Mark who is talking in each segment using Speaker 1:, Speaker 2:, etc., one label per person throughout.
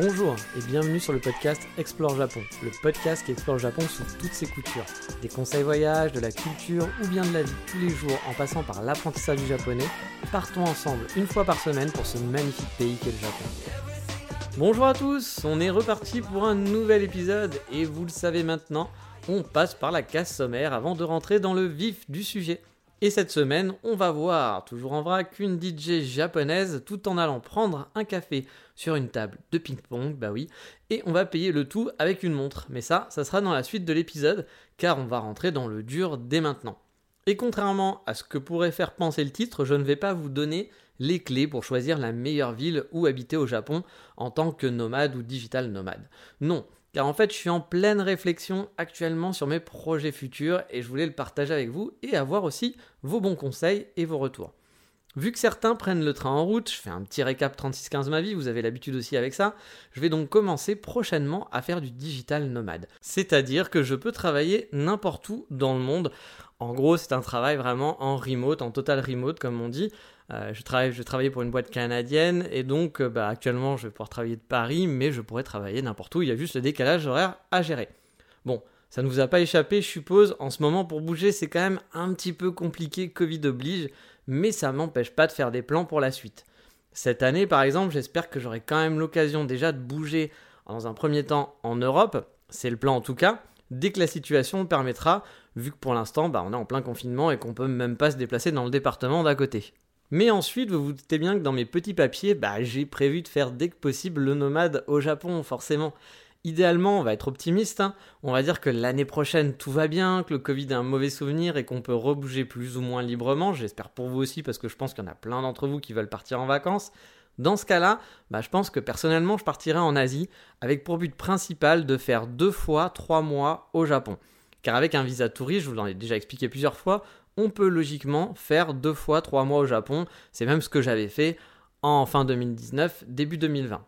Speaker 1: Bonjour et bienvenue sur le podcast Explore Japon, le podcast qui explore le Japon sous toutes ses coutures. Des conseils voyage, de la culture ou bien de la vie tous les jours en passant par l'apprentissage du japonais, partons ensemble une fois par semaine pour ce magnifique pays qu'est le Japon. Bonjour à tous, on est reparti pour un nouvel épisode et vous le savez maintenant, on passe par la casse sommaire avant de rentrer dans le vif du sujet. Et cette semaine, on va voir, toujours en vrac, une DJ japonaise tout en allant prendre un café sur une table de ping-pong, bah oui, et on va payer le tout avec une montre. Mais ça, ça sera dans la suite de l'épisode, car on va rentrer dans le dur dès maintenant. Et contrairement à ce que pourrait faire penser le titre, je ne vais pas vous donner les clés pour choisir la meilleure ville où habiter au Japon en tant que nomade ou digital nomade. Non, car en fait je suis en pleine réflexion actuellement sur mes projets futurs et je voulais le partager avec vous et avoir aussi vos bons conseils et vos retours. Vu que certains prennent le train en route, je fais un petit récap 3615 ma vie, vous avez l'habitude aussi avec ça, je vais donc commencer prochainement à faire du digital nomade. C'est-à-dire que je peux travailler n'importe où dans le monde. En gros, c'est un travail vraiment en remote, en total remote comme on dit. Euh, je, travaille, je pour une boîte canadienne et donc euh, bah, actuellement je vais pouvoir travailler de Paris, mais je pourrais travailler n'importe où. Il y a juste le décalage horaire à gérer. Bon, ça ne vous a pas échappé, je suppose. En ce moment, pour bouger, c'est quand même un petit peu compliqué, Covid oblige, mais ça m'empêche pas de faire des plans pour la suite. Cette année, par exemple, j'espère que j'aurai quand même l'occasion déjà de bouger dans un premier temps en Europe. C'est le plan en tout cas. Dès que la situation permettra, vu que pour l'instant, bah, on est en plein confinement et qu'on peut même pas se déplacer dans le département d'à côté. Mais ensuite, vous vous doutez bien que dans mes petits papiers, bah, j'ai prévu de faire dès que possible le nomade au Japon, forcément. Idéalement, on va être optimiste, hein. on va dire que l'année prochaine tout va bien, que le Covid est un mauvais souvenir et qu'on peut rebouger plus ou moins librement. J'espère pour vous aussi parce que je pense qu'il y en a plein d'entre vous qui veulent partir en vacances. Dans ce cas-là, bah, je pense que personnellement, je partirai en Asie avec pour but principal de faire deux fois trois mois au Japon. Car avec un visa touriste, je vous l'en ai déjà expliqué plusieurs fois, on peut logiquement faire deux fois trois mois au Japon. C'est même ce que j'avais fait en fin 2019, début 2020.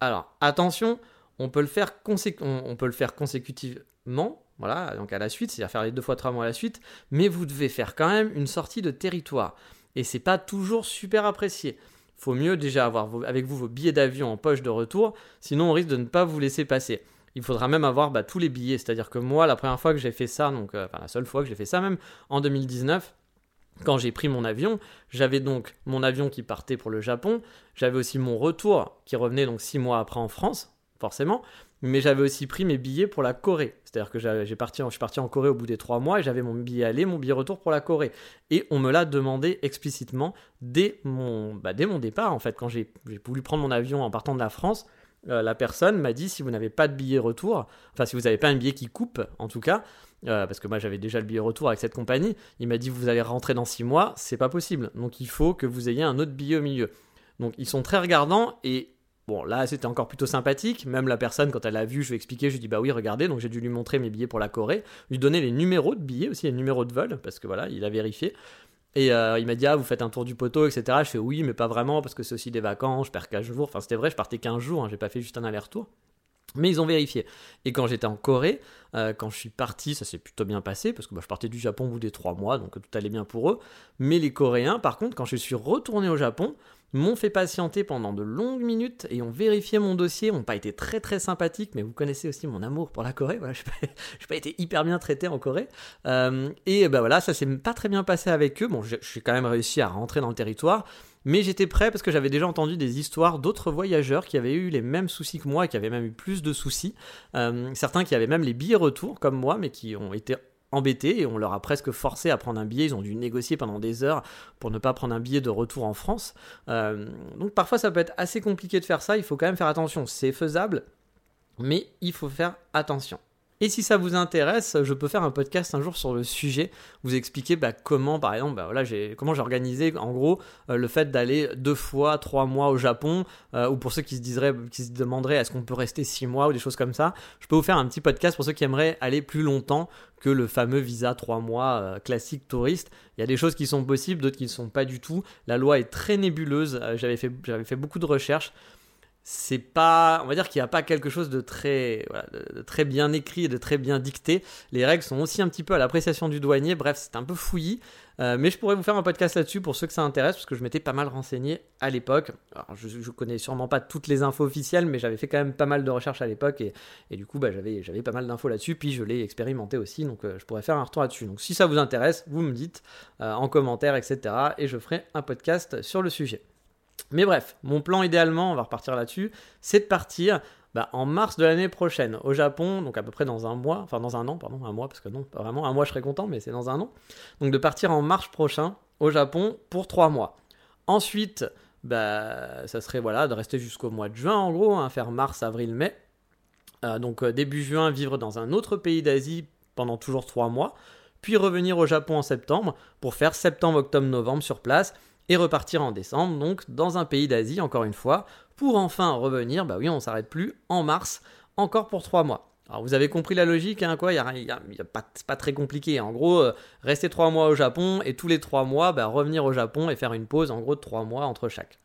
Speaker 1: Alors attention, on peut le faire, on peut le faire consécutivement, voilà, donc à la suite, c'est-à-dire faire les deux fois trois mois à la suite, mais vous devez faire quand même une sortie de territoire. Et c'est pas toujours super apprécié. Faut mieux déjà avoir avec vous vos billets d'avion en poche de retour, sinon on risque de ne pas vous laisser passer il faudra même avoir bah, tous les billets. C'est-à-dire que moi, la première fois que j'ai fait ça, donc euh, enfin la seule fois que j'ai fait ça même, en 2019, quand j'ai pris mon avion, j'avais donc mon avion qui partait pour le Japon, j'avais aussi mon retour qui revenait donc six mois après en France, forcément, mais j'avais aussi pris mes billets pour la Corée. C'est-à-dire que j'ai parti, je suis parti en Corée au bout des trois mois et j'avais mon billet aller, mon billet retour pour la Corée. Et on me l'a demandé explicitement dès mon, bah, dès mon départ, en fait, quand j'ai voulu prendre mon avion en partant de la France. Euh, la personne m'a dit si vous n'avez pas de billet retour, enfin si vous n'avez pas un billet qui coupe en tout cas, euh, parce que moi j'avais déjà le billet retour avec cette compagnie, il m'a dit vous allez rentrer dans 6 mois, c'est pas possible. Donc il faut que vous ayez un autre billet au milieu. Donc ils sont très regardants et bon là c'était encore plutôt sympathique. Même la personne quand elle a vu, je lui ai expliqué, je lui ai dit bah oui regardez, donc j'ai dû lui montrer mes billets pour la Corée, lui donner les numéros de billets aussi, les numéros de vol, parce que voilà il a vérifié. Et euh, il m'a dit, ah, vous faites un tour du poteau, etc. Je fais oui, mais pas vraiment, parce que c'est aussi des vacances, je perds 15 jours. Enfin, c'était vrai, je partais 15 jours, hein, j'ai pas fait juste un aller-retour. Mais ils ont vérifié. Et quand j'étais en Corée, euh, quand je suis parti, ça s'est plutôt bien passé, parce que bah, je partais du Japon au bout des 3 mois, donc tout allait bien pour eux. Mais les Coréens, par contre, quand je suis retourné au Japon, m'ont fait patienter pendant de longues minutes et ont vérifié mon dossier, n'ont pas été très très sympathiques, mais vous connaissez aussi mon amour pour la Corée, voilà, je n'ai pas, été hyper bien traité en Corée. Euh, et ben voilà, ça s'est pas très bien passé avec eux, bon, je suis quand même réussi à rentrer dans le territoire, mais j'étais prêt parce que j'avais déjà entendu des histoires d'autres voyageurs qui avaient eu les mêmes soucis que moi, qui avaient même eu plus de soucis, euh, certains qui avaient même les billets retour comme moi, mais qui ont été embêtés et on leur a presque forcé à prendre un billet. Ils ont dû négocier pendant des heures pour ne pas prendre un billet de retour en France. Euh, donc parfois ça peut être assez compliqué de faire ça. Il faut quand même faire attention. C'est faisable, mais il faut faire attention. Et si ça vous intéresse, je peux faire un podcast un jour sur le sujet, vous expliquer bah, comment, par exemple, bah, voilà, comment j'ai organisé en gros euh, le fait d'aller deux fois, trois mois au Japon, euh, ou pour ceux qui se, demanderaient est-ce qu'on peut rester six mois ou des choses comme ça. Je peux vous faire un petit podcast pour ceux qui aimeraient aller plus longtemps que le fameux visa trois mois euh, classique touriste. Il y a des choses qui sont possibles, d'autres qui ne sont pas du tout. La loi est très nébuleuse. j'avais, fait, j'avais fait beaucoup de recherches c'est pas, on va dire qu'il n'y a pas quelque chose de très, très bien écrit et de très bien dicté. Les règles sont aussi un petit peu à l'appréciation du douanier. Bref, c'est un peu fouillis. Euh, mais je pourrais vous faire un podcast là-dessus pour ceux que ça intéresse, parce que je m'étais pas mal renseigné à l'époque. Je, ne connais sûrement pas toutes les infos officielles, mais j'avais fait quand même pas mal de recherches à l'époque, et, du coup, bah, j'avais, j'avais pas mal d'infos là-dessus, puis je l'ai expérimenté aussi, donc euh, je pourrais faire un retour là-dessus. Donc si ça vous intéresse, vous me dites euh, en commentaire, etc., et je ferai un podcast sur le sujet. Mais bref, mon plan idéalement, on va repartir là-dessus, c'est de partir bah, en mars de l'année prochaine au Japon, donc à peu près dans un mois, enfin dans un an, pardon, un mois, parce que non, pas vraiment, un mois je serais content, mais c'est dans un an. Donc de partir en mars prochain au Japon pour trois mois. Ensuite, bah, ça serait voilà, de rester jusqu'au mois de juin en gros, hein, faire mars, avril, mai. Euh, donc euh, début juin, vivre dans un autre pays d'Asie pendant toujours trois mois, puis revenir au Japon en septembre pour faire septembre, octobre, novembre sur place et repartir en décembre, donc dans un pays d'Asie, encore une fois, pour enfin revenir, bah oui, on s'arrête plus, en mars, encore pour trois mois. Alors vous avez compris la logique, hein, quoi, y a, y a, pas, c'est pas très compliqué. En gros, euh, rester trois mois au Japon et tous les trois mois, bah, revenir au Japon et faire une pause, en gros, de trois mois entre chaque.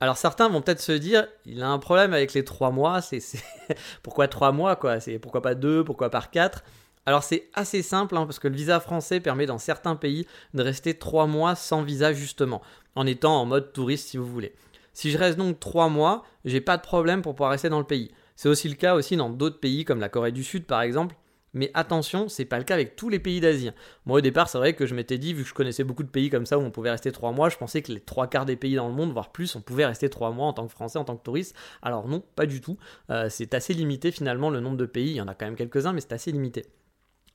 Speaker 1: Alors certains vont peut-être se dire, il a un problème avec les trois mois, c'est, pourquoi trois mois, quoi C'est pourquoi pas deux, pourquoi pas quatre? Alors c'est assez simple hein, parce que le visa français permet dans certains pays de rester 3 mois sans visa justement, en étant en mode touriste si vous voulez. Si je reste donc 3 mois, j'ai pas de problème pour pouvoir rester dans le pays. C'est aussi le cas aussi dans d'autres pays comme la Corée du Sud par exemple. Mais attention, c'est pas le cas avec tous les pays d'Asie. Moi au départ, c'est vrai que je m'étais dit, vu que je connaissais beaucoup de pays comme ça où on pouvait rester 3 mois, je pensais que les trois quarts des pays dans le monde, voire plus, on pouvait rester 3 mois en tant que Français, en tant que touriste. Alors non, pas du tout. Euh, c'est assez limité finalement le nombre de pays. Il y en a quand même quelques-uns, mais c'est assez limité.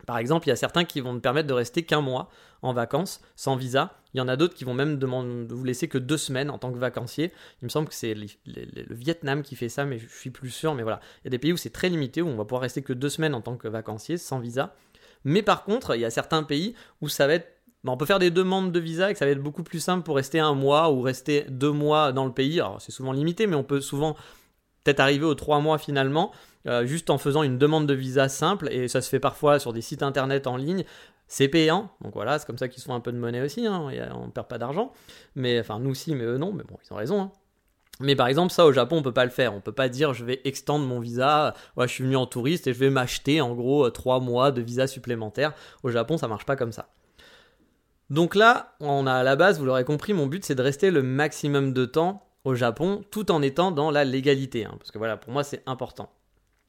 Speaker 1: Par exemple, il y a certains qui vont me permettre de rester qu'un mois en vacances sans visa. Il y en a d'autres qui vont même demander, vous laisser que deux semaines en tant que vacancier. Il me semble que c'est le Vietnam qui fait ça, mais je suis plus sûr. Mais voilà, il y a des pays où c'est très limité, où on va pouvoir rester que deux semaines en tant que vacancier sans visa. Mais par contre, il y a certains pays où ça va être bah, on peut faire des demandes de visa et que ça va être beaucoup plus simple pour rester un mois ou rester deux mois dans le pays. Alors c'est souvent limité, mais on peut souvent peut-être arriver aux trois mois finalement. Euh, juste en faisant une demande de visa simple, et ça se fait parfois sur des sites internet en ligne. C'est payant, donc voilà, c'est comme ça qu'ils font un peu de monnaie aussi, hein, on ne perd pas d'argent. Mais enfin, nous aussi, mais eux non, mais bon, ils ont raison. Hein. Mais par exemple, ça au Japon, on peut pas le faire. On peut pas dire je vais extendre mon visa. Ouais, je suis venu en touriste et je vais m'acheter en gros 3 mois de visa supplémentaire. Au Japon, ça marche pas comme ça. Donc là, on a à la base, vous l'aurez compris, mon but c'est de rester le maximum de temps au Japon tout en étant dans la légalité. Hein, parce que voilà, pour moi c'est important.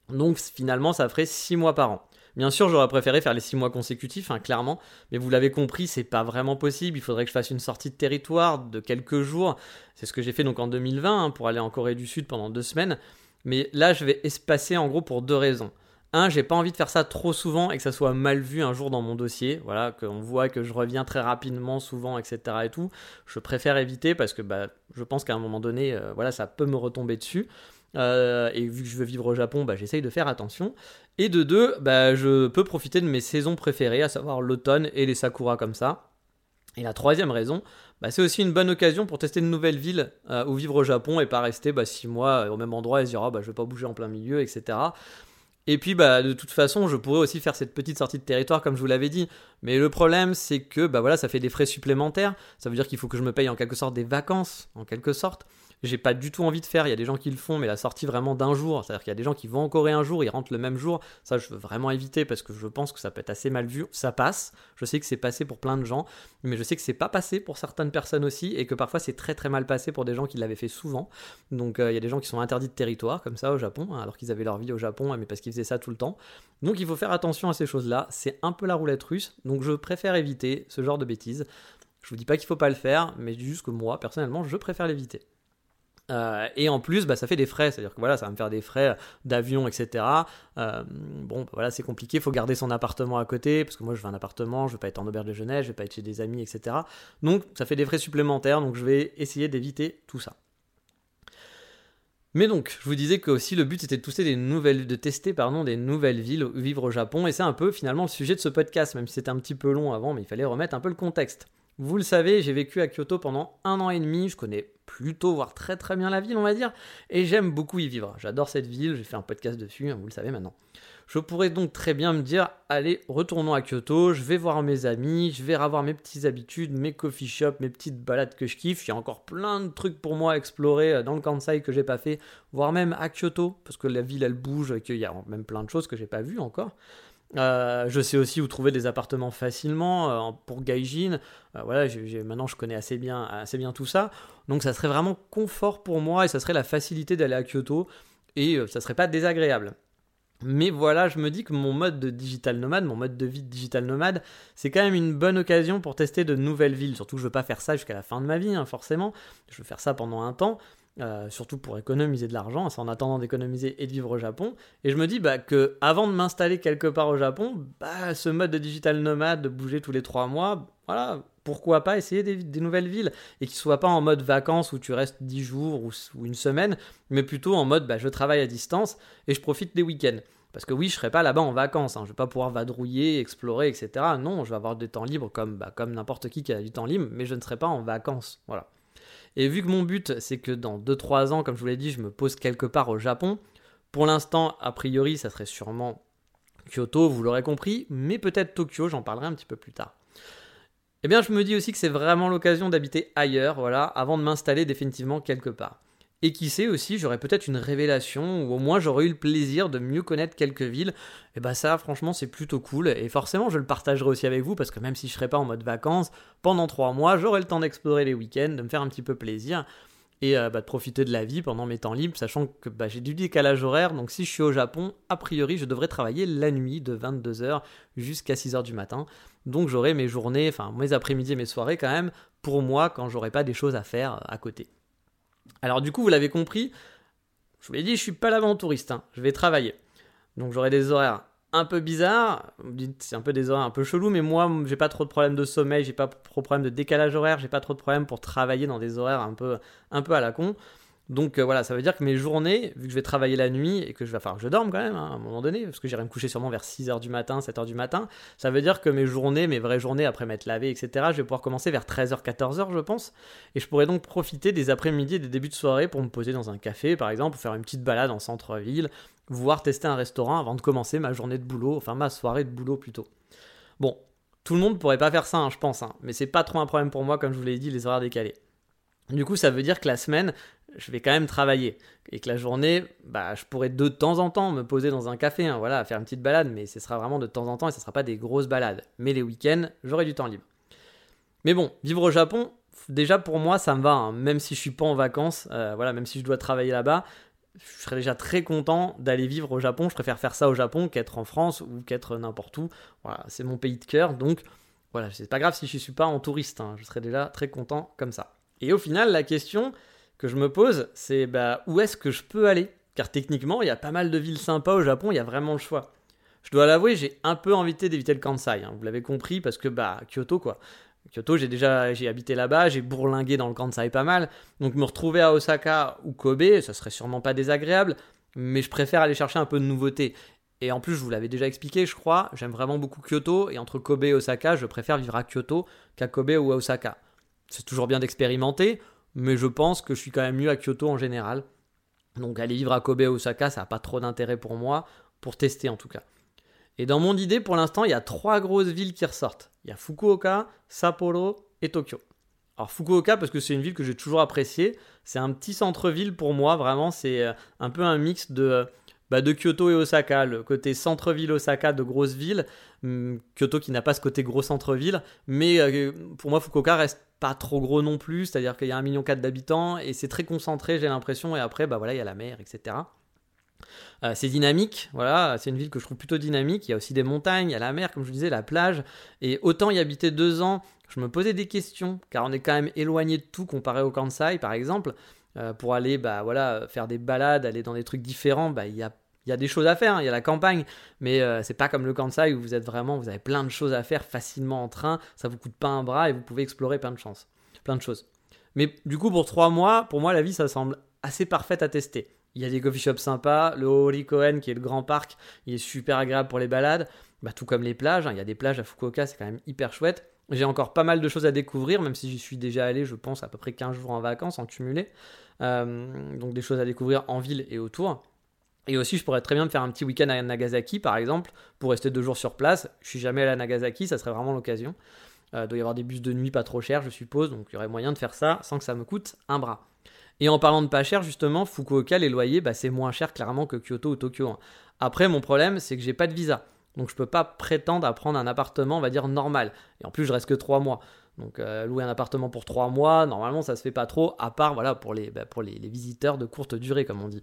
Speaker 1: Donc finalement, ça ferait 6 mois par an. Bien sûr, j'aurais préféré faire les 6 mois consécutifs, hein, clairement, mais vous l'avez compris, c'est pas vraiment possible. Il faudrait que je fasse une sortie de territoire de quelques jours. C'est ce que j'ai fait donc en 2020 hein, pour aller en Corée du Sud pendant deux semaines. Mais là, je vais espacer en gros pour deux raisons. Un, j'ai pas envie de faire ça trop souvent et que ça soit mal vu un jour dans mon dossier. Voilà, qu'on voit que je reviens très rapidement, souvent, etc. et tout. Je préfère éviter parce que bah, je pense qu'à un moment donné, euh, voilà, ça peut me retomber dessus. Euh, et vu que je veux vivre au Japon, bah, j'essaye de faire attention. Et de deux, bah, je peux profiter de mes saisons préférées, à savoir l'automne et les sakura comme ça. Et la troisième raison, bah, c'est aussi une bonne occasion pour tester de nouvelles villes euh, où vivre au Japon et pas rester bah, six mois au même endroit et se dire ah, bah, je vais pas bouger en plein milieu, etc. Et puis, bah, de toute façon, je pourrais aussi faire cette petite sortie de territoire, comme je vous l'avais dit. Mais le problème, c'est que, bah voilà, ça fait des frais supplémentaires. Ça veut dire qu'il faut que je me paye en quelque sorte des vacances, en quelque sorte j'ai pas du tout envie de faire. Il y a des gens qui le font, mais la sortie vraiment d'un jour, c'est-à-dire qu'il y a des gens qui vont en Corée un jour, ils rentrent le même jour. Ça, je veux vraiment éviter parce que je pense que ça peut être assez mal vu. Ça passe. Je sais que c'est passé pour plein de gens, mais je sais que c'est pas passé pour certaines personnes aussi et que parfois c'est très très mal passé pour des gens qui l'avaient fait souvent. Donc euh, il y a des gens qui sont interdits de territoire comme ça au Japon, hein, alors qu'ils avaient leur vie au Japon, mais parce qu'ils faisaient ça tout le temps. Donc il faut faire attention à ces choses-là. C'est un peu la roulette russe, donc je préfère éviter ce genre de bêtises. Je vous dis pas qu'il faut pas le faire, mais juste que moi, personnellement, je préfère l'éviter. Euh, et en plus, bah, ça fait des frais, c'est-à-dire que voilà, ça va me faire des frais d'avion, etc. Euh, bon, bah, voilà, c'est compliqué, faut garder son appartement à côté, parce que moi je veux un appartement, je veux pas être en auberge de jeunesse, je veux pas être chez des amis, etc. Donc ça fait des frais supplémentaires, donc je vais essayer d'éviter tout ça. Mais donc, je vous disais que aussi le but c'était de tester des nouvelles, de tester pardon, des nouvelles villes, vivre au Japon, et c'est un peu finalement le sujet de ce podcast, même si c'était un petit peu long avant, mais il fallait remettre un peu le contexte. Vous le savez, j'ai vécu à Kyoto pendant un an et demi, je connais plutôt, voire très très bien la ville, on va dire, et j'aime beaucoup y vivre. J'adore cette ville, j'ai fait un podcast dessus, hein, vous le savez maintenant. Je pourrais donc très bien me dire, allez, retournons à Kyoto, je vais voir mes amis, je vais revoir mes petites habitudes, mes coffee shops, mes petites balades que je kiffe. Il y a encore plein de trucs pour moi à explorer euh, dans le Kansai que j'ai pas fait, voire même à Kyoto, parce que la ville elle bouge, et qu'il y a même plein de choses que j'ai pas vues encore. Euh, je sais aussi où trouver des appartements facilement euh, pour Gaijin. voilà, maintenant je connais assez bien, assez tout ça. Donc ça serait vraiment confort pour moi et ça serait la facilité d'aller à Kyoto et ça serait pas désagréable. Mais voilà, je me dis que mon mode de digital nomade, mon mode de vie de digital nomade, c'est quand même une bonne occasion pour tester de nouvelles villes. Surtout que je veux pas faire ça jusqu'à la fin de ma vie, hein, forcément. Je veux faire ça pendant un temps. Euh, surtout pour économiser de l'argent, en attendant d'économiser et de vivre au Japon. Et je me dis bah, que avant de m'installer quelque part au Japon, bah, ce mode de digital nomade, de bouger tous les trois mois, voilà, pourquoi pas essayer des, nouvelles villes et qui ne soient pas en mode vacances où tu restes 10 jours ou, une semaine, mais plutôt en mode bah, je travaille à distance et je profite des week-ends. Parce que oui, je serai pas là-bas en vacances, hein. je vais pas pouvoir vadrouiller, explorer, etc. Non, je vais avoir des temps libres comme, bah, comme n'importe qui qui a du temps libre, mais je ne serai pas en vacances. Voilà. Et vu que mon but, c'est que dans 2-3 ans, comme je vous l'ai dit, je me pose quelque part au Japon, pour l'instant, a priori, ça serait sûrement Kyoto, vous l'aurez compris, mais peut-être Tokyo, j'en parlerai un petit peu plus tard. Eh bien, je me dis aussi que c'est vraiment l'occasion d'habiter ailleurs, voilà, avant de m'installer définitivement quelque part. Et qui sait aussi, j'aurais peut-être une révélation, ou au moins j'aurais eu le plaisir de mieux connaître quelques villes. Et bah ça, franchement, c'est plutôt cool. Et forcément, je le partagerai aussi avec vous, parce que même si je serais pas en mode vacances, pendant trois mois, j'aurai le temps d'explorer les week-ends, de me faire un petit peu plaisir. Et euh, bah, de profiter de la vie pendant mes temps libres, sachant que bah, j'ai du décalage horaire, donc si je suis au Japon, a priori je devrais travailler la nuit de 22h jusqu'à 6h du matin. Donc j'aurai mes journées, enfin mes après-midi et mes soirées quand même, pour moi quand j'aurai pas des choses à faire à côté. Alors du coup, vous l'avez compris, je vous l'ai dit, je suis pas là-bas en touriste, hein. je vais travailler. Donc j'aurai des horaires un peu bizarres, c'est un peu des horaires un peu chelous, mais moi, j'ai pas trop de problèmes de sommeil, j'ai pas trop de problèmes de décalage horaire, j'ai pas trop de problèmes pour travailler dans des horaires un peu, un peu à la con. Donc euh, voilà, ça veut dire que mes journées, vu que je vais travailler la nuit et que je vais falloir que je dorme quand même hein, à un moment donné, parce que j'irai me coucher sûrement vers 6h du matin, 7h du matin, ça veut dire que mes journées, mes vraies journées après m'être lavé, etc., je vais pouvoir commencer vers 13h, 14h, je pense. Et je pourrais donc profiter des après-midi et des débuts de soirée pour me poser dans un café, par exemple, ou faire une petite balade en centre-ville, voire tester un restaurant avant de commencer ma journée de boulot, enfin ma soirée de boulot plutôt. Bon, tout le monde pourrait pas faire ça, hein, je pense, hein, mais c'est pas trop un problème pour moi, comme je vous l'ai dit, les horaires décalés. Du coup, ça veut dire que la semaine, je vais quand même travailler. Et que la journée, bah, je pourrais de temps en temps me poser dans un café, hein, voilà, faire une petite balade, mais ce sera vraiment de temps en temps et ce ne sera pas des grosses balades. Mais les week-ends, j'aurai du temps libre. Mais bon, vivre au Japon, déjà pour moi, ça me va, hein. même si je suis pas en vacances, euh, voilà, même si je dois travailler là-bas, je serais déjà très content d'aller vivre au Japon. Je préfère faire ça au Japon qu'être en France ou qu'être n'importe où. Voilà, c'est mon pays de cœur, donc voilà, c'est pas grave si je suis pas en touriste, hein. je serais déjà très content comme ça. Et au final, la question, que je me pose, c'est bah, où est-ce que je peux aller? Car techniquement, il y a pas mal de villes sympas au Japon, il y a vraiment le choix. Je dois l'avouer, j'ai un peu envie d'éviter le Kansai, hein, vous l'avez compris, parce que bah Kyoto quoi. Kyoto, j'ai déjà j'ai habité là-bas, j'ai bourlingué dans le Kansai pas mal, donc me retrouver à Osaka ou Kobe, ça serait sûrement pas désagréable, mais je préfère aller chercher un peu de nouveauté. Et en plus, je vous l'avais déjà expliqué, je crois, j'aime vraiment beaucoup Kyoto, et entre Kobe et Osaka, je préfère vivre à Kyoto qu'à Kobe ou à Osaka. C'est toujours bien d'expérimenter, mais je pense que je suis quand même mieux à Kyoto en général. Donc aller vivre à Kobe ou Osaka, ça n'a pas trop d'intérêt pour moi, pour tester en tout cas. Et dans mon idée, pour l'instant, il y a trois grosses villes qui ressortent. Il y a Fukuoka, Sapporo et Tokyo. Alors Fukuoka, parce que c'est une ville que j'ai toujours appréciée, c'est un petit centre-ville pour moi, vraiment, c'est euh, un peu un mix de, bah, de Kyoto et Osaka, le côté centre-ville Osaka de grosse ville, hum, Kyoto qui n'a pas ce côté gros centre-ville, mais euh, pour moi Fukuoka reste pas trop gros non plus, c'est-à-dire qu'il y a 1,4 million d'habitants et c'est très concentré, j'ai l'impression, et après, bah voilà, il y a la mer, etc. Euh, c'est dynamique, voilà, c'est une ville que je trouve plutôt dynamique. Il y a aussi des montagnes, il y a la mer, comme je disais, la plage. Et autant y habiter deux ans, je me posais des questions, car on est quand même éloigné de tout comparé au Kansai, par exemple. Euh, pour aller, bah voilà, faire des balades, aller dans des trucs différents, bah il y a il y a des choses à faire, hein. il y a la campagne, mais euh, c'est pas comme le Kansai où vous êtes vraiment, vous avez plein de choses à faire facilement en train, ça vous coûte pas un bras et vous pouvez explorer plein de chances, plein de choses. Mais du coup, pour trois mois, pour moi, la vie, ça semble assez parfaite à tester. il y a des coffee shops sympas. Le Horikoen, qui est le grand parc, il est super agréable pour les balades. Bah, tout comme les plages. hein. Il y a des plages à Fukuoka, c'est quand même hyper chouette. J'ai encore pas mal de choses à découvrir, même si j'y suis déjà allé, je pense, à peu près 15 jours en vacances en cumulé. Euh, donc des choses à découvrir en ville et autour. Et aussi, je pourrais très bien me faire un petit week-end à Nagasaki, par exemple, pour rester deux jours sur place. Je suis jamais allé à Nagasaki, ça serait vraiment l'occasion. Euh, il doit y avoir des bus de nuit pas trop chers, je suppose, donc il y aurait moyen de faire ça sans que ça me coûte un bras. Et en parlant de pas cher, justement, Fukuoka, les loyers, bah, c'est moins cher clairement que Kyoto ou Tokyo. hein. Après, mon problème, c'est que j'ai pas de visa. Donc je peux pas prétendre à prendre un appartement, on va dire, normal. Et en plus, je reste que 3 mois. Donc euh, louer un appartement pour 3 mois, normalement, ça se fait pas trop, à part voilà, pour, les, bah, pour les visiteurs de courte durée, comme on dit.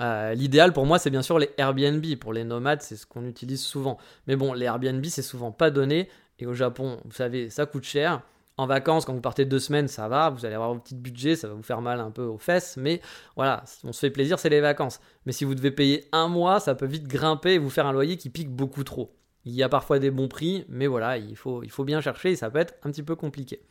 Speaker 1: Euh, L'idéal pour moi, c'est bien sûr les Airbnb. Pour les nomades, c'est ce qu'on utilise souvent. Mais bon, les Airbnb, c'est souvent pas donné. Et au Japon, vous savez, ça coûte cher. En vacances, quand vous partez deux semaines, ça va, vous allez avoir vos petits budgets, ça va vous faire mal un peu aux fesses, mais voilà, on se fait plaisir, c'est les vacances. Mais si vous devez payer un mois, ça peut vite grimper et vous faire un loyer qui pique beaucoup trop. Il y a parfois des bons prix, mais voilà, il faut, il faut bien chercher et ça peut être un petit peu compliqué.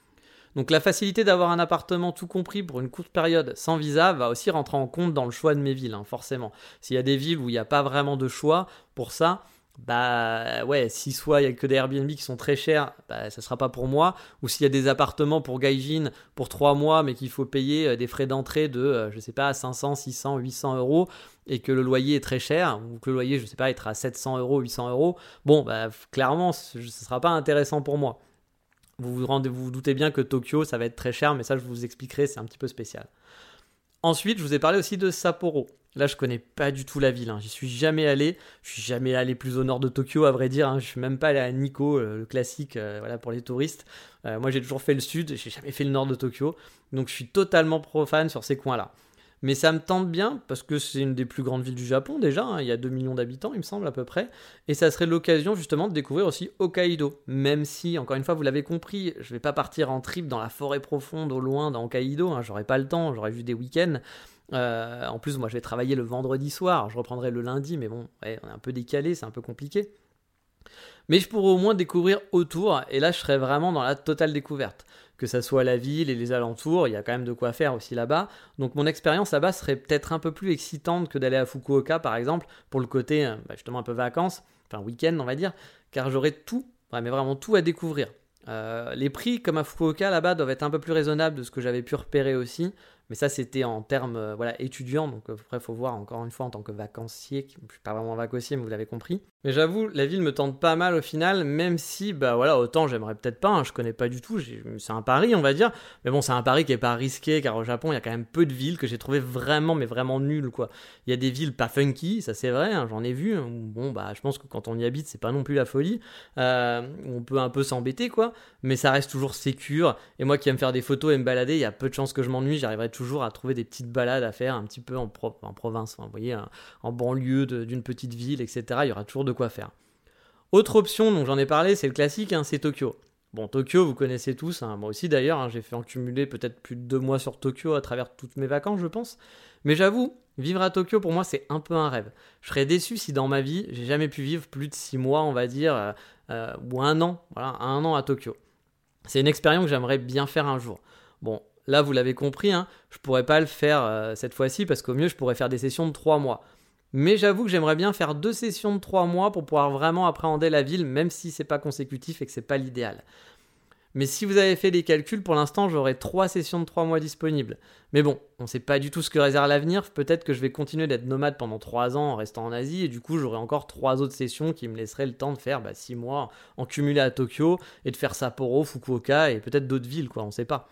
Speaker 1: Donc la facilité d'avoir un appartement tout compris pour une courte période sans visa va aussi rentrer en compte dans le choix de mes villes, hein, forcément. S'il y a des villes où il n'y a pas vraiment de choix pour ça, bah ouais, si soit il y a que des Airbnb qui sont très chers, bah ça sera pas pour moi. Ou s'il y a des appartements pour Gaijin pour 3 mois, mais qu'il faut payer euh, des frais d'entrée de, euh, je sais pas, 500, 600, 800 euros, et que le loyer est très cher, ou que le loyer, je sais pas, être à 700 euros, 800 euros, bon, bah clairement, ce ce sera pas intéressant pour moi. Vous vous, doutez bien que Tokyo, ça va être très cher, mais ça, je vous expliquerai, c'est un petit peu spécial. Ensuite, je vous ai parlé aussi de Sapporo. Là, je connais pas du tout la ville. Hein. J'y suis jamais allé. Je suis jamais allé plus au nord de Tokyo, à vrai dire. Hein. Je suis même pas allé à Nikko, euh, le classique, euh, voilà pour les touristes. Euh, moi, j'ai toujours fait le sud. J'ai jamais fait le nord de Tokyo. Donc, je suis totalement profane sur ces coins-là. Mais ça me tente bien parce que c'est une des plus grandes villes du Japon déjà. hein. Il y a 2 millions d'habitants, il me semble à peu près. Et ça serait l'occasion justement de découvrir aussi Hokkaido. Même si, encore une fois, vous l'avez compris, je vais pas partir en trip dans la forêt profonde au loin dans Hokkaido. Hein. J'aurais pas le temps. J'aurais vu des week-ends. Euh, en plus, moi, je vais travailler le vendredi soir. Je reprendrai le lundi, mais bon, on est un peu décalé, c'est un peu compliqué. Mais je pourrais au moins découvrir autour, et là, je serais vraiment dans la totale découverte. Que ça soit la ville et les alentours, il y a quand même de quoi faire aussi là-bas. Donc, mon expérience là-bas serait peut-être un peu plus excitante que d'aller à Fukuoka, par exemple, pour le côté euh, bah, justement un peu vacances, enfin week-end, on va dire, car j'aurais tout, mais vraiment tout à découvrir. Euh, les prix, comme à Fukuoka, là-bas, doivent être un peu plus raisonnables de ce que j'avais pu repérer aussi. Mais ça, c'était en termes euh, voilà, étudiants. Donc, après, il faut voir encore une fois en tant que vacancier. Je suis pas vraiment vacancier, mais vous l'avez compris. Mais j'avoue, la ville me tente pas mal au final, même si, bah voilà, autant j'aimerais peut-être pas. hein, je connais pas du tout. C'est un pari, on va dire. Mais bon, c'est un pari qui est pas risqué, car au Japon, il y a quand même peu de villes que j'ai trouvé vraiment, mais vraiment nulles, quoi. Il y a des villes pas funky, ça c'est vrai, hein, j'en ai vu. hein, bon, bah, je pense que quand on y habite, c'est pas non plus la folie. Euh, on peut un peu s'embêter, quoi. Mais ça reste toujours sécure. Et moi qui aime faire des photos et me balader, il y a peu de chances que je m'ennuie. J'arriverai toujours à trouver des petites balades à faire un petit peu en, pro- en province, vous voyez, en banlieue d'une petite ville, etc. Il y aura toujours de quoi faire. Autre option dont j'en ai parlé, c'est le classique, hein, c'est Tokyo. Bon, Tokyo, vous connaissez tous, hein, moi aussi d'ailleurs, hein, j'ai fait en cumulé peut-être plus de deux mois sur Tokyo à travers toutes mes vacances, je pense. Mais j'avoue, vivre à Tokyo, pour moi, c'est un peu un rêve. Je serais déçu si dans ma vie, j'ai jamais pu vivre plus de six mois, on va dire, euh, euh, ou un an, voilà, un an à Tokyo. C'est une expérience que j'aimerais bien faire un jour. Bon, là, vous l'avez compris, hein, je pourrais pas le faire euh, cette fois-ci parce qu'au mieux, je pourrais faire des sessions de trois mois. Mais j'avoue que j'aimerais bien faire deux sessions de trois mois pour pouvoir vraiment appréhender la ville, même si c'est pas consécutif et que c'est pas l'idéal. Mais si vous avez fait des calculs, pour l'instant, j'aurai trois sessions de trois mois disponibles. Mais bon, on sait pas du tout ce que réserve l'avenir. Peut-être que je vais continuer d'être nomade pendant trois ans en restant en Asie, et du coup, j'aurai encore trois autres sessions qui me laisseraient le temps de faire bah, six mois en cumulé à Tokyo et de faire Sapporo, Fukuoka et peut-être d'autres villes, quoi. On sait pas.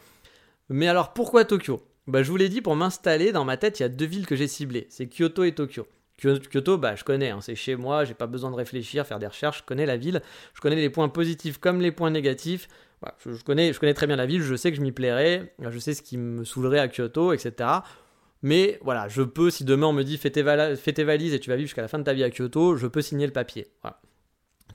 Speaker 1: Mais alors, pourquoi Tokyo? Bah, je vous l'ai dit, pour m'installer, dans ma tête, il y a deux villes que j'ai ciblées. C'est Kyoto et Tokyo. Kyo- Kyoto, bah, je connais, hein, c'est chez moi, j'ai pas besoin de réfléchir, faire des recherches, je connais la ville, je connais les points positifs comme les points négatifs. Je, connais, je connais très bien la ville, je sais que je m'y plairais, je sais ce qui me saoulerait à Kyoto, etc. Mais voilà, je peux, si demain on me dit fais tes, valises et tu vas vivre jusqu'à la fin de ta vie à Kyoto, je peux signer le papier.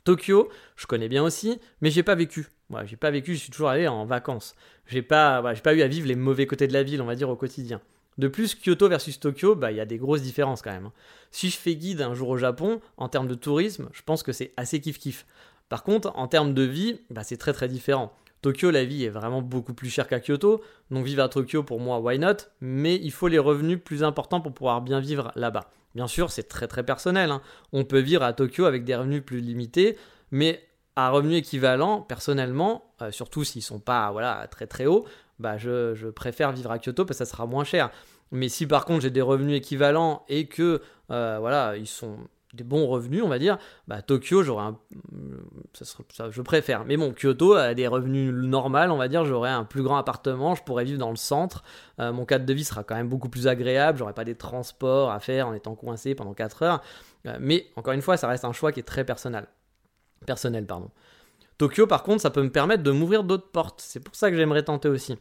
Speaker 1: Tokyo, je connais bien aussi, mais j'ai pas vécu. Voilà, j'ai pas vécu, je suis toujours allé en vacances. J'ai pas, j'ai pas eu à vivre les mauvais côtés de la ville, on va dire, au quotidien. De plus, Kyoto versus Tokyo, bah, il y a des grosses différences quand même. hein. Si je fais guide un jour au Japon, en termes de tourisme, je pense que c'est assez kiff-kiff. Par contre, en termes de vie, bah, c'est très très différent. Tokyo, la vie est vraiment beaucoup plus chère qu'à Kyoto, donc vivre à Tokyo pour moi, why not? Mais il faut les revenus plus importants pour pouvoir bien vivre là-bas. Bien sûr, c'est très très personnel. Hein. On peut vivre à Tokyo avec des revenus plus limités, mais à revenus équivalents, personnellement, euh, surtout s'ils sont pas voilà très très hauts, bah je, préfère vivre à Kyoto parce que ça sera moins cher. Mais si par contre j'ai des revenus équivalents et que euh, voilà ils sont des bons revenus, on va dire, bah, Tokyo, j'aurais un. Ça, je préfère. Mais bon, Kyoto a des revenus normaux, on va dire, j'aurais un plus grand appartement, je pourrais vivre dans le centre. Euh, mon cadre de vie sera quand même beaucoup plus agréable, j'aurais pas des transports à faire en étant coincé pendant 4 heures. Euh, mais encore une fois, ça reste un choix qui est très personnel. Personnel, pardon. Tokyo, par contre, ça peut me permettre de m'ouvrir d'autres portes. C'est pour ça que j'aimerais tenter aussi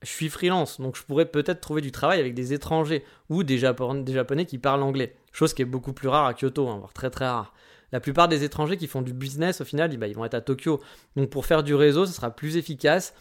Speaker 1: je suis freelance, donc je pourrais peut-être trouver du travail avec des étrangers ou des, Japonais qui parlent anglais, chose qui est beaucoup plus rare à Kyoto, hein, voire très très rare. La plupart des étrangers qui font du business, au final, bah, ils vont être à Tokyo. Donc pour faire du réseau, ce sera plus efficace.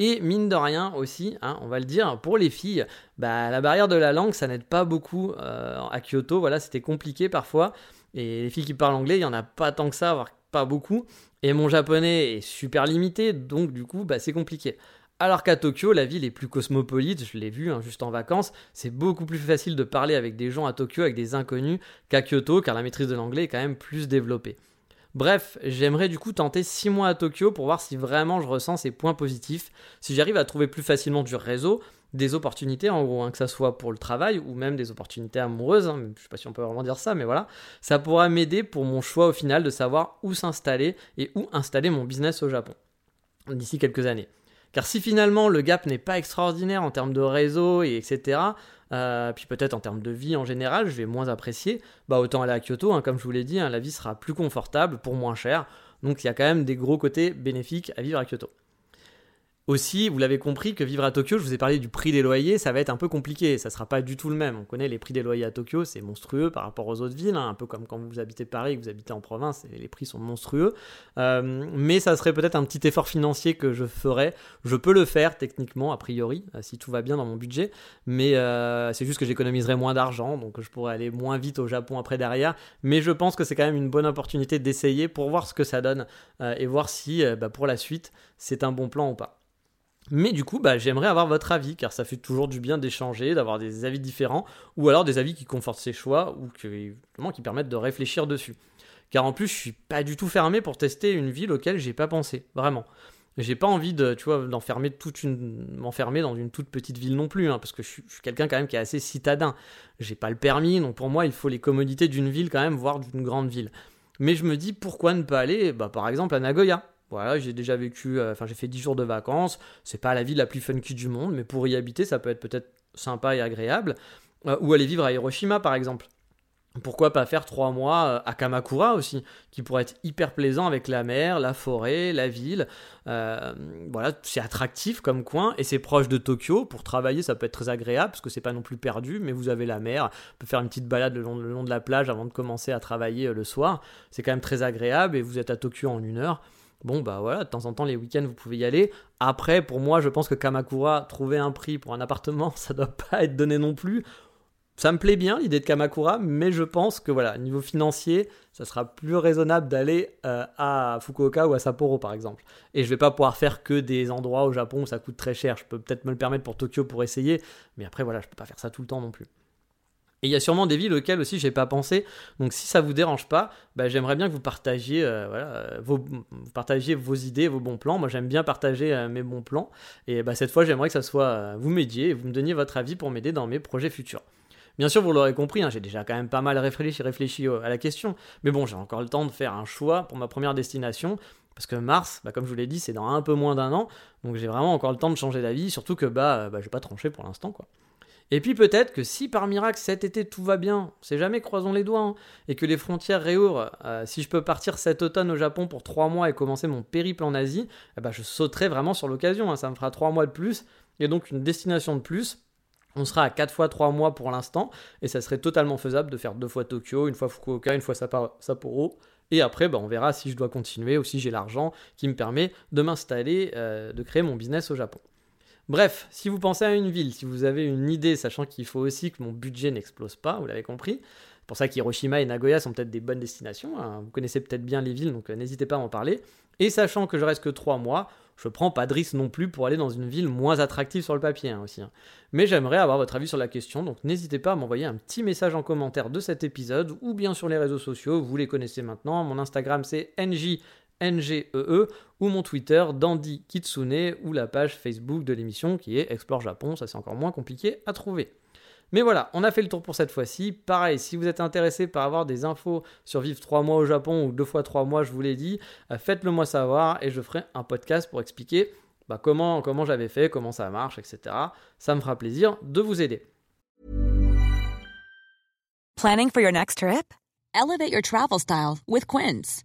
Speaker 1: Et mine de rien aussi, hein, on va le dire, pour les filles, bah, la barrière de la langue, ça n'aide pas beaucoup euh, à Kyoto. Voilà, c'était compliqué parfois. Et les filles qui parlent anglais, il n'y en a pas tant que ça, voire pas beaucoup. Et mon japonais est super limité, donc du coup, bah, c'est compliqué. Alors qu'à Tokyo, la ville est plus cosmopolite, je l'ai vu hein, juste en vacances, c'est beaucoup plus facile de parler avec des gens à Tokyo, avec des inconnus, qu'à Kyoto, car la maîtrise de l'anglais est quand même plus développée. Bref, j'aimerais du coup tenter 6 mois à Tokyo pour voir si vraiment je ressens ces points positifs, si j'arrive à trouver plus facilement du réseau, des opportunités en gros, hein, que ça soit pour le travail ou même des opportunités amoureuses, hein, je sais pas si on peut vraiment dire ça, mais voilà, ça pourra m'aider pour mon choix au final de savoir où s'installer et où installer mon business au Japon d'ici quelques années. Car si finalement le gap n'est pas extraordinaire en termes de réseau et etc., euh, puis peut-être en termes de vie en général, je vais moins apprécier, bah autant aller à Kyoto, hein, comme je vous l'ai dit, la vie sera plus confortable pour moins cher. Donc il y a quand même des gros côtés bénéfiques à vivre à Kyoto. Aussi, vous l'avez compris que vivre à Tokyo, je vous ai parlé du prix des loyers, ça va être un peu compliqué, ça sera pas du tout le même. On connaît les prix des loyers à Tokyo, c'est monstrueux par rapport aux autres villes, hein, un peu comme quand vous habitez Paris, que vous habitez en province, les prix sont monstrueux. Euh, mais ça serait peut-être un petit effort financier que je ferais. Je peux le faire techniquement, a priori, euh, si tout va bien dans mon budget, mais euh, c'est juste que j'économiserai moins d'argent, donc je pourrais aller moins vite au Japon après derrière. Mais je pense que c'est quand même une bonne opportunité d'essayer pour voir ce que ça donne et voir si bah, pour la suite c'est un bon plan ou pas. Mais du coup, bah, j'aimerais avoir votre avis, car ça fait toujours du bien d'échanger, d'avoir des avis différents, ou alors des avis qui confortent ses choix, ou qui, permettent de réfléchir dessus. Car en plus, je suis pas du tout fermé pour tester une ville auquel j'ai pas pensé, vraiment. J'ai pas envie de, tu vois, d'enfermer toute une, m'enfermer dans une toute petite ville non plus, hein, parce que je suis, quelqu'un quand même qui est assez citadin. J'ai pas le permis, donc pour moi, il faut les commodités d'une ville quand même, voire d'une grande ville. Mais je me dis, pourquoi ne pas aller, bah, par exemple, à Nagoya? Voilà, j'ai déjà vécu, euh, enfin j'ai fait 10 jours de vacances, c'est pas la ville la plus funky du monde, mais pour y habiter, ça peut être peut-être sympa et agréable. Euh, ou aller vivre à Hiroshima par exemple. Pourquoi pas faire 3 mois euh, à Kamakura aussi, qui pourrait être hyper plaisant avec la mer, la forêt, la ville. voilà, c'est attractif comme coin et c'est proche de Tokyo. Pour travailler, ça peut être très agréable parce que c'est pas non plus perdu, mais vous avez la mer. On peut faire une petite balade le long, le long de la plage avant de commencer à travailler le soir. C'est quand même très agréable et vous êtes à Tokyo en une heure. Bon, bah voilà, de temps en temps, les week-ends, vous pouvez y aller. Après, pour moi, je pense que Kamakura, trouver un prix pour un appartement, ça doit pas être donné non plus. Ça me plaît bien l'idée de Kamakura, mais je pense que voilà, niveau financier, ça sera plus raisonnable d'aller euh, à Fukuoka ou à Sapporo par exemple. Et je vais pas pouvoir faire que des endroits au Japon où ça coûte très cher. Je peux peut-être me le permettre pour Tokyo pour essayer, mais après voilà, je peux pas faire ça tout le temps non plus. Et il y a sûrement des villes auxquelles aussi j'ai pas pensé. Donc si ça vous dérange pas, bah, j'aimerais bien que vous partagiez, euh, euh, vos, vous partagiez vos idées, vos bons plans. Moi j'aime bien partager euh, mes bons plans. Et bah, cette fois j'aimerais que ça soit vous m'aidiez et vous me donniez votre avis pour m'aider dans mes projets futurs. Bien sûr, vous l'aurez compris, hein, j'ai déjà quand même pas mal réfléchi, réfléchi à la question. Mais bon, j'ai encore le temps de faire un choix pour ma première destination. Parce que Mars, bah, comme je vous l'ai dit, c'est dans un peu moins d'un an. Donc j'ai vraiment encore le temps de changer d'avis. Surtout que bah, bah, je vais pas trancher pour l'instant. Et puis peut-être que si par miracle cet été tout va bien, c'est jamais croisons les doigts, hein, et que les frontières réouvrent, euh, si je peux partir cet automne au Japon pour trois mois et commencer mon périple en Asie, eh ben je sauterai vraiment sur l'occasion, hein. ça me fera trois mois de plus, et donc une destination de plus. On sera à 4 fois 3 mois pour l'instant, et ça serait totalement faisable de faire deux fois Tokyo, une fois Fukuoka, une fois Sapporo, et après, ben, on verra si je dois continuer ou si j'ai l'argent qui me permet de m'installer, euh, de créer mon business au Japon. Bref, si vous pensez à une ville, si vous avez une idée, sachant qu'il faut aussi que mon budget n'explose pas, vous l'avez compris, c'est pour ça qu'Hiroshima et Nagoya sont peut-être des bonnes destinations, hein. vous connaissez peut-être bien les villes, donc euh, n'hésitez pas à en parler, et sachant que je reste que 3 mois, Je prends pas de risque non plus pour aller dans une ville moins attractive sur le papier hein, aussi. Hein. Mais j'aimerais avoir votre avis sur la question, donc n'hésitez pas à m'envoyer un petit message en commentaire de cet épisode ou bien sur les réseaux sociaux, vous les connaissez maintenant. Mon Instagram c'est NJ NGEE e, ou mon Twitter Dandy Kitsune ou la page Facebook de l'émission qui est Explore Japon, ça c'est encore moins compliqué à trouver. Mais voilà, on a fait le tour pour cette fois-ci. Pareil, si vous êtes intéressé par avoir des infos sur vivre 3 mois au Japon ou 2 fois 3 mois, je vous l'ai dit, euh, faites-le moi savoir et je ferai un podcast pour expliquer bah, comment, comment j'avais fait, comment ça marche, etc. Ça me fera plaisir de vous aider.
Speaker 2: Planning for your next trip? Elevate your travel style with Quince.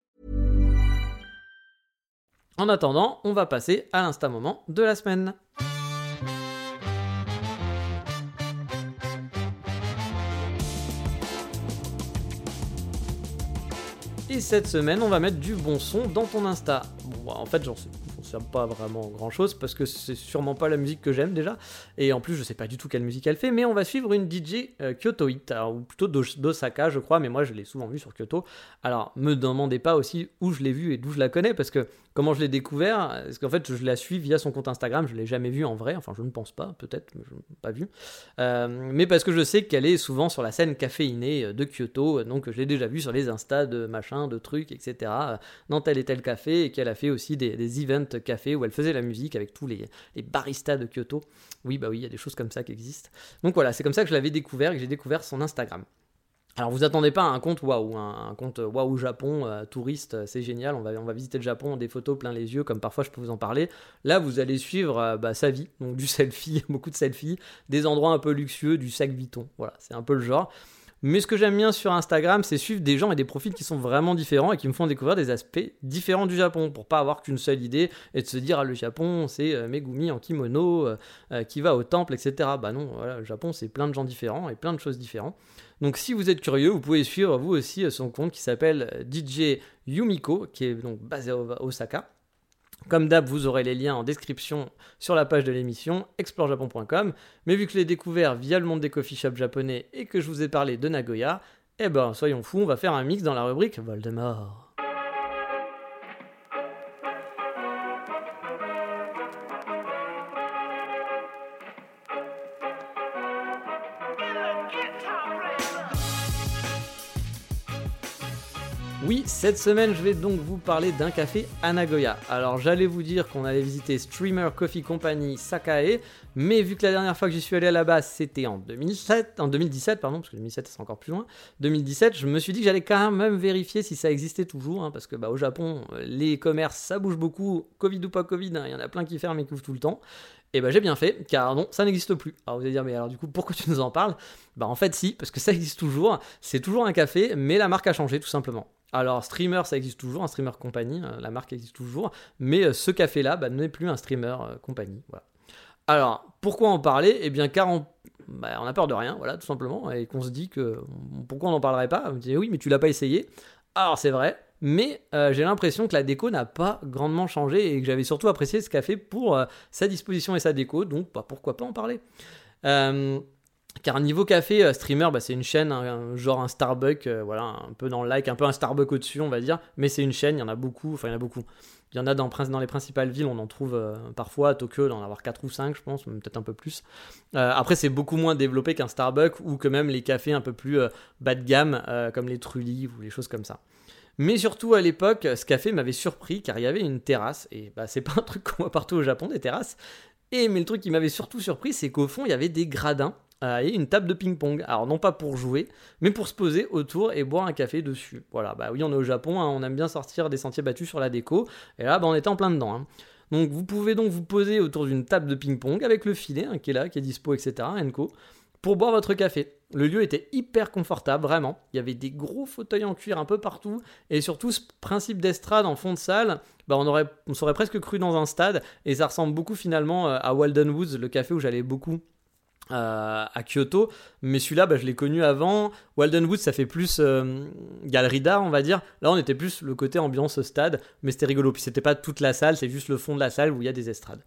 Speaker 1: En attendant, on va passer à l'instant moment de la semaine. Et cette semaine, on va mettre du bon son dans ton Insta. Bon, en fait, j'en sais pas vraiment grand chose parce que c'est sûrement pas la musique que j'aime déjà. Et en plus, je sais pas du tout quelle musique elle fait, mais on va suivre une DJ euh, Kyotoite, ou plutôt d'Osaka, je crois, mais moi je l'ai souvent vue sur Kyoto. Alors, me demandez pas aussi où je l'ai vue et d'où je la connais parce que comment je l'ai découvert Parce qu'en fait, je la suis via son compte Instagram, je l'ai jamais vue en vrai, enfin, je ne pense pas, peut-être, mais je l'ai pas vue. Euh, mais parce que je sais qu'elle est souvent sur la scène caféinée euh, de Kyoto, donc je l'ai déjà vue sur les Insta de machin, de trucs, etc. dans tel et tel café, et qu'elle a fait aussi des, events café où elle faisait la musique avec tous les, baristas de Kyoto. Oui, bah oui, il y a des choses comme ça qui existent. Donc voilà, c'est comme ça que je l'avais découvert et que j'ai découvert son Instagram. Alors vous attendez pas à un compte waouh, un, compte waouh Japon, euh, touriste, euh, c'est génial, on va, visiter le Japon, des photos plein les yeux, comme parfois je peux vous en parler. Là vous allez suivre euh, bah, sa vie, donc du selfie, beaucoup de selfies, des endroits un peu luxueux, du sac Vuitton, voilà, c'est un peu le genre. Mais ce que j'aime bien sur Instagram, c'est suivre des gens et des profils qui sont vraiment différents et qui me font découvrir des aspects différents du Japon pour pas avoir qu'une seule idée et de se dire ah le Japon c'est euh, Megumi en kimono euh, euh, qui va au temple etc. Bah non, le Japon c'est plein de gens différents et plein de choses différentes. Donc si vous êtes curieux, vous pouvez suivre vous aussi son compte qui s'appelle DJ Yumiko qui est donc basé à Osaka comme d'hab, vous aurez les liens en description sur la page de l'émission explorejapon.com. Mais vu que je l'ai découvert via le monde des coffee shops japonais et que je vous ai parlé de Nagoya, eh ben soyons fous, on va faire un mix dans la rubrique Voldemort. Cette semaine, je vais donc vous parler d'un café à Nagoya. Alors, j'allais vous dire qu'on allait visiter Streamer Coffee Company Sakae, mais vu que la dernière fois que j'y suis allé à la base, c'était en 2007, en 2017, pardon, parce que 2007 c'est encore plus loin. 2017, je me suis dit que j'allais quand même vérifier si ça existait toujours, hein, parce que bah, au Japon, les commerces ça bouge beaucoup, Covid ou pas Covid, hein, il y en a plein qui ferment et qui ouvrent tout le temps. Et bah j'ai bien fait, car non, ça n'existe plus. Alors vous allez dire, mais alors du coup, pourquoi tu nous en parles? Bah en fait si, parce que ça existe toujours, c'est toujours un café, mais la marque a changé tout simplement. Alors, streamer, ça existe toujours, un streamer compagnie, euh, la marque existe toujours, mais euh, ce café-là bah, n'est plus un streamer euh, compagnie. Alors, pourquoi en parler? Eh bien, car bah, on, a peur de rien, voilà, tout simplement, et qu'on se dit que pourquoi on n'en parlerait pas? On me dit oui, mais tu l'as pas essayé. Alors, c'est vrai, mais j'ai l'impression que la déco n'a pas grandement changé et que j'avais surtout apprécié ce café pour sa disposition et sa déco, donc bah, pourquoi pas en parler? Car niveau café, euh, Streamer, bah, c'est une chaîne, un, genre un Starbucks, euh, voilà, un peu dans le like, un peu un Starbucks au-dessus, on va dire. Mais c'est une chaîne, il y en a beaucoup, enfin il y en a beaucoup. Il y en a dans, dans les principales villes, on en trouve euh, parfois à Tokyo, d'en avoir 4 ou 5, je pense, peut-être un peu plus. après, c'est beaucoup moins développé qu'un Starbucks ou que même les cafés un peu plus bas de gamme, comme les Trulli ou les choses comme ça. Mais surtout à l'époque, ce café m'avait surpris car il y avait une terrasse, et bah, c'est pas un truc qu'on voit partout au Japon, des terrasses. Et mais le truc qui m'avait surtout surpris, c'est qu'au fond, il y avait des gradins et une table de ping-pong. Alors non pas pour jouer, mais pour se poser autour et boire un café dessus. Voilà, bah oui, on est au Japon, hein, on aime bien sortir des sentiers battus sur la déco, et là, bah, on était en plein dedans. Hein. Donc vous pouvez donc vous poser autour d'une table de ping-pong avec le filet hein, qui est là, qui est dispo, etc. Enco, pour boire votre café. Le lieu était hyper confortable, vraiment. Il y avait des gros fauteuils en cuir un peu partout. Et surtout, ce principe d'estrade en fond de salle, bah on, aurait, on serait presque cru dans un stade. Et ça ressemble beaucoup finalement euh, à Walden Woods, le café où j'allais beaucoup euh, à Kyoto. Mais celui-là, bah, je l'ai connu avant. Walden Woods, ça fait plus euh, galerie d'art, on va dire. Là, on était plus le côté ambiance stade. Mais c'était rigolo. Puis c'était pas toute la salle, c'est juste le fond de la salle où il y a des estrades.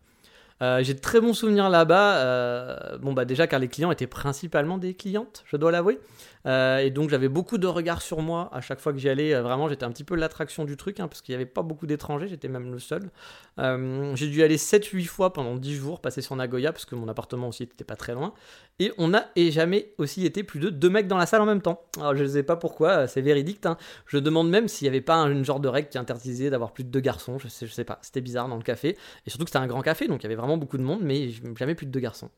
Speaker 1: Euh, j'ai de très bons souvenirs là-bas. Euh, bon, bah déjà car les clients étaient principalement des clientes, je dois l'avouer. Euh, et donc j'avais beaucoup de regards sur moi à chaque fois que j'y allais. vraiment, j'étais un petit peu l'attraction du truc, hein, parce qu'il n'y avait pas beaucoup d'étrangers, j'étais même le seul. j'ai dû aller 7-8 fois pendant 10 jours, passer sur Nagoya, parce que mon appartement aussi n'était pas très loin. Et on n'a jamais aussi été plus de deux mecs dans la salle en même temps. Alors je ne sais pas pourquoi, c'est véridique. Hein. Je demande même s'il n'y avait pas un genre de règle qui interdisait d'avoir plus de deux garçons. Je sais pas, c'était bizarre dans le café. Et surtout que c'était un grand café, donc il y avait vraiment beaucoup de monde, mais jamais plus de deux garçons.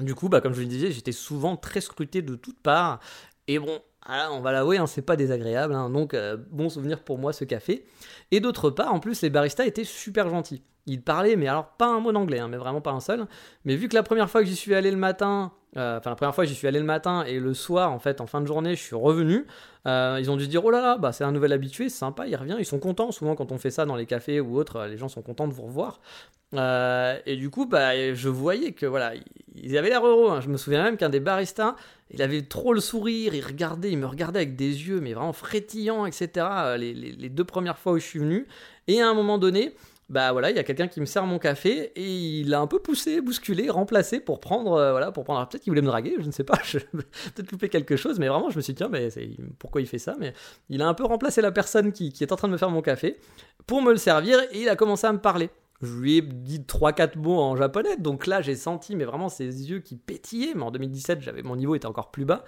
Speaker 1: Du coup, bah, comme je le disais, j'étais souvent très scruté de toutes parts. Et bon, on va l'avouer, hein, c'est pas désagréable. Hein. donc, euh, bon souvenir pour moi ce café. Et d'autre part, en plus, les baristas étaient super gentils. Ils parlaient, mais alors pas un mot d'anglais, hein, mais vraiment pas un seul. Mais vu que la première fois que j'y suis allé le matin, euh, enfin la première fois j'y suis allé le matin et le soir, en fait, en fin de journée, je suis revenu, euh, ils ont dû dire oh là là, bah, c'est un nouvel habitué, c'est sympa, il revient, ils sont contents. Souvent quand on fait ça dans les cafés ou autres, les gens sont contents de vous revoir. Euh, et du coup, bah, je voyais que voilà, ils avaient l'air heureux. Hein. Je me souviens même qu'un des baristas, il avait trop le sourire, il regardait, il me regardait avec des yeux, mais vraiment frétillants, etc. Les, les deux premières fois où je suis venu. Et à un moment donné, bah voilà, il y a quelqu'un qui me sert mon café et il a un peu poussé, bousculé, remplacé pour prendre, euh, voilà, pour prendre. Peut-être qu'il voulait me draguer, je ne sais pas, peut-être loupé quelque chose, mais vraiment, je me suis dit, tiens, mais pourquoi il fait ça Mais il a un peu remplacé la personne qui, est en train de me faire mon café pour me le servir et il a commencé à me parler. Je lui ai dit 3-4 mots en japonais, donc là j'ai senti, mais vraiment ses yeux qui pétillaient, mais en 2017, j'avais, mon niveau était encore plus bas.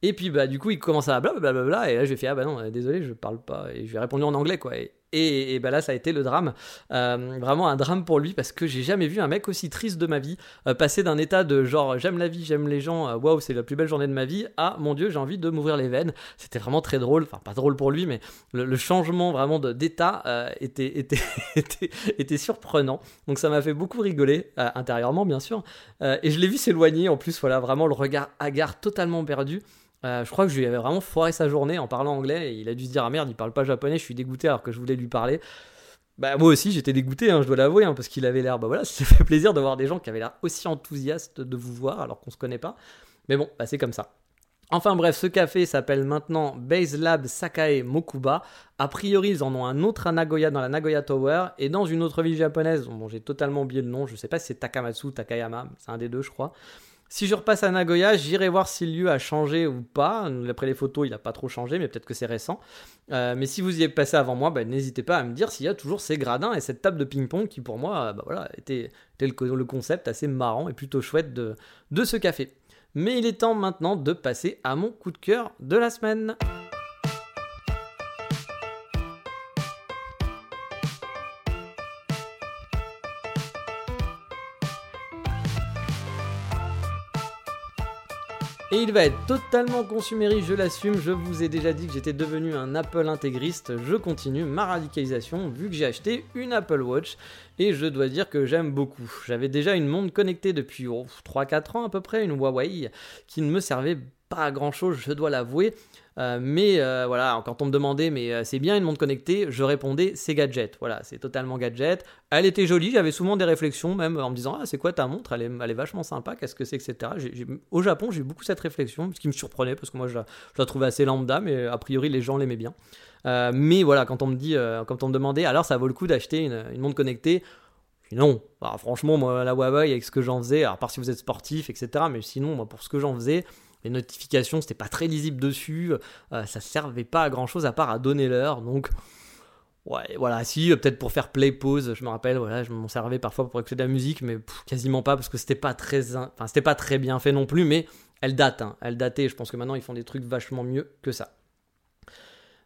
Speaker 1: Et puis bah du coup il commence à blablabla, bla, bla, bla, et là j'ai fait ah bah non désolé je parle pas et je lui ai répondu en anglais quoi et, bah là, ça a été le drame. Euh, vraiment un drame pour lui parce que j'ai jamais vu un mec aussi triste de ma vie euh, passer d'un état de genre j'aime la vie, j'aime les gens, euh, waouh, c'est la plus belle journée de ma vie à mon dieu, j'ai envie de m'ouvrir les veines. C'était vraiment très drôle. Enfin, pas drôle pour lui, mais le, changement vraiment d'état était, était, était, était, surprenant. Donc ça m'a fait beaucoup rigoler, intérieurement bien sûr. et je l'ai vu s'éloigner en plus, voilà, vraiment le regard hagard totalement perdu. Euh, je crois que je lui avais vraiment foiré sa journée en parlant anglais et il a dû se dire ah merde il parle pas japonais je suis dégoûté alors que je voulais lui parler bah moi aussi j'étais dégoûté hein, je dois l'avouer hein, parce qu'il avait l'air bah voilà ça fait plaisir de voir des gens qui avaient l'air aussi enthousiastes de vous voir alors qu'on se connaît pas mais bon bah c'est comme ça Enfin bref, ce café s'appelle maintenant Base Lab Sakae Mokuba. A priori, ils en ont un autre à Nagoya dans la Nagoya Tower et dans une autre ville japonaise dont j'ai totalement oublié le nom. Je sais pas si c'est Takamatsu, Takayama, c'est un des deux, je crois. Si je repasse à Nagoya, j'irai voir si le lieu a changé ou pas. D'après les photos, il n'a pas trop changé, mais peut-être que c'est récent. Euh, mais si vous y êtes passé avant moi, bah, n'hésitez pas à me dire s'il y a toujours ces gradins et cette table de ping-pong qui, pour moi, bah, était, le, concept assez marrant et plutôt chouette de ce café. Mais il est temps maintenant de passer à mon coup de cœur de la semaine. Et il va être totalement consumériste, je l'assume, je vous ai déjà dit que j'étais devenu un Apple intégriste, je continue ma radicalisation vu que j'ai acheté une Apple Watch. Et je dois dire que j'aime beaucoup. J'avais déjà une montre connectée depuis 3-4 ans à peu près, une Huawei, qui ne me servait pas à grand chose, je dois l'avouer. Euh, mais euh, voilà, quand on me demandait, mais euh, c'est bien une montre connectée, je répondais, c'est gadget. Voilà, c'est totalement gadget. Elle était jolie, j'avais souvent des réflexions, même en me disant, ah, c'est quoi ta montre? Elle est, elle est, vachement sympa, qu'est-ce que c'est, etc. au Japon, j'ai eu beaucoup cette réflexion, ce qui me surprenait, parce que moi, je la, trouvais assez lambda, mais a priori, les gens l'aimaient bien. mais voilà, quand on me dit, quand on me demandait, alors ça vaut le coup d'acheter une, une montre connectée? Non, bah, franchement, moi, la Huawei, avec ce que j'en faisais, à part si vous êtes sportif, etc., mais sinon, moi, pour ce que j'en faisais, les notifications, c'était pas très lisible dessus, euh, ça servait pas à grand chose à part à donner l'heure, donc. Ouais, voilà, si, euh, peut-être pour faire play pause, je me rappelle, voilà, je m'en servais parfois pour écouter de la musique, mais quasiment pas parce que c'était pas très, pas très bien fait non plus, mais elle date, hein, elle datait. Je pense que maintenant ils font des trucs vachement mieux que ça.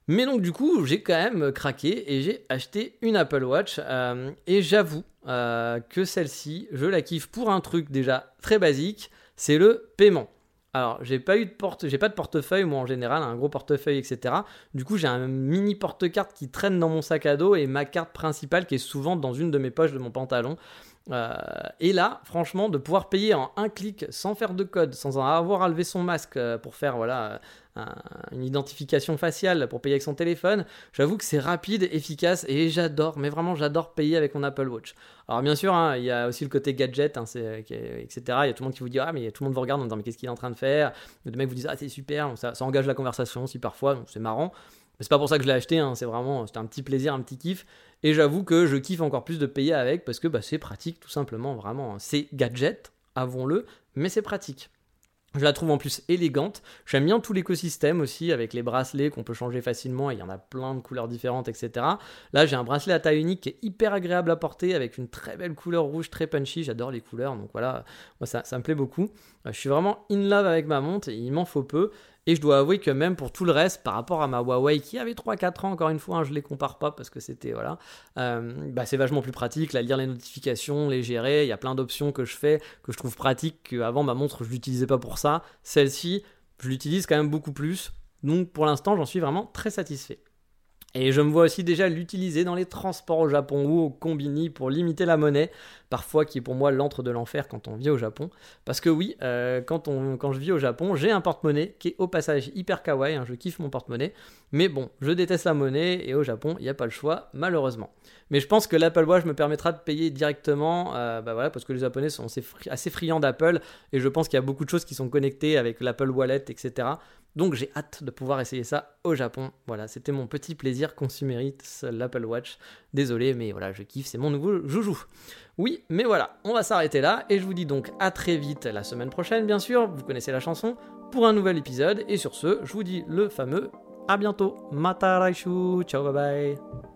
Speaker 1: Mais donc du coup, j'ai quand même craqué et j'ai acheté une Apple Watch euh, et j'avoue que celle-ci, je la kiffe pour un truc déjà très basique, c'est le paiement. Alors, j'ai pas eu de porte, j'ai pas de portefeuille moi en général, un gros portefeuille, etc. Du coup, j'ai un mini porte-carte qui traîne dans mon sac à dos et ma carte principale qui est souvent dans une de mes poches de mon pantalon. Et là, franchement, de pouvoir payer en un clic sans faire de code, sans avoir à lever son masque pour faire voilà une identification faciale pour payer avec son téléphone, j'avoue que c'est rapide, efficace et j'adore, mais vraiment j'adore payer avec mon Apple Watch. Alors bien sûr, hein, il y a aussi le côté gadget, hein, etc. Il y a tout le monde qui vous dit ah mais tout le monde vous regarde en disant mais qu'est-ce qu'il est en train de faire? Le mec vous dit ah c'est super, ça, engage la conversation aussi parfois, c'est marrant. Mais c'est pas pour ça que je l'ai acheté, hein, c'est vraiment c'était un petit plaisir, un petit kiff. Et j'avoue que je kiffe encore plus de payer avec parce que bah, c'est pratique tout simplement, vraiment. C'est gadget, avons-le, mais c'est pratique. Je la trouve en plus élégante. J'aime bien tout l'écosystème aussi avec les bracelets qu'on peut changer facilement. il y en a plein de couleurs différentes, etc. Là, j'ai un bracelet à taille unique qui est hyper agréable à porter avec une très belle couleur rouge, très punchy. J'adore les couleurs. Donc voilà, moi ça, ça me plaît beaucoup. Euh, je suis vraiment in love avec ma montre. Et il m'en faut peu. Et je dois avouer que même pour tout le reste, par rapport à ma Huawei qui avait 3-4 ans, encore une fois, hein, je les compare pas parce que c'était, voilà, euh, bah, c'est vachement plus pratique, là, lire les notifications, les gérer, il y a plein d'options que je fais, que je trouve pratiques, qu'avant ma montre, je l'utilisais pas pour ça. Celle-ci, je l'utilise quand même beaucoup plus. Donc pour l'instant, j'en suis vraiment très satisfait. Et je me vois aussi déjà l'utiliser dans les transports au Japon ou au combini pour limiter la monnaie, parfois qui est pour moi l'antre de l'enfer quand on vit au Japon. Parce que oui, euh, quand, je vis au Japon, j'ai un porte-monnaie qui est au passage hyper kawaii, hein, je kiffe mon porte-monnaie. Mais bon, je déteste la monnaie et au Japon, il n'y a pas le choix, malheureusement. Mais je pense que l'Apple Watch me permettra de payer directement, euh, bah voilà, parce que les Japonais sont assez friands d'Apple et je pense qu'il y a beaucoup de choses qui sont connectées avec l'Apple Wallet, etc. Donc j'ai hâte de pouvoir essayer ça au Japon. Voilà, c'était mon petit plaisir consumérite, l'Apple Watch. Désolé, mais voilà, je kiffe, c'est mon nouveau joujou. Oui, mais voilà, on va s'arrêter là et je vous dis donc à très vite la semaine prochaine, bien sûr. Vous connaissez la chanson pour un nouvel épisode. Et sur ce, je vous dis le fameux à bientôt. Mata raishu, ciao, bye bye.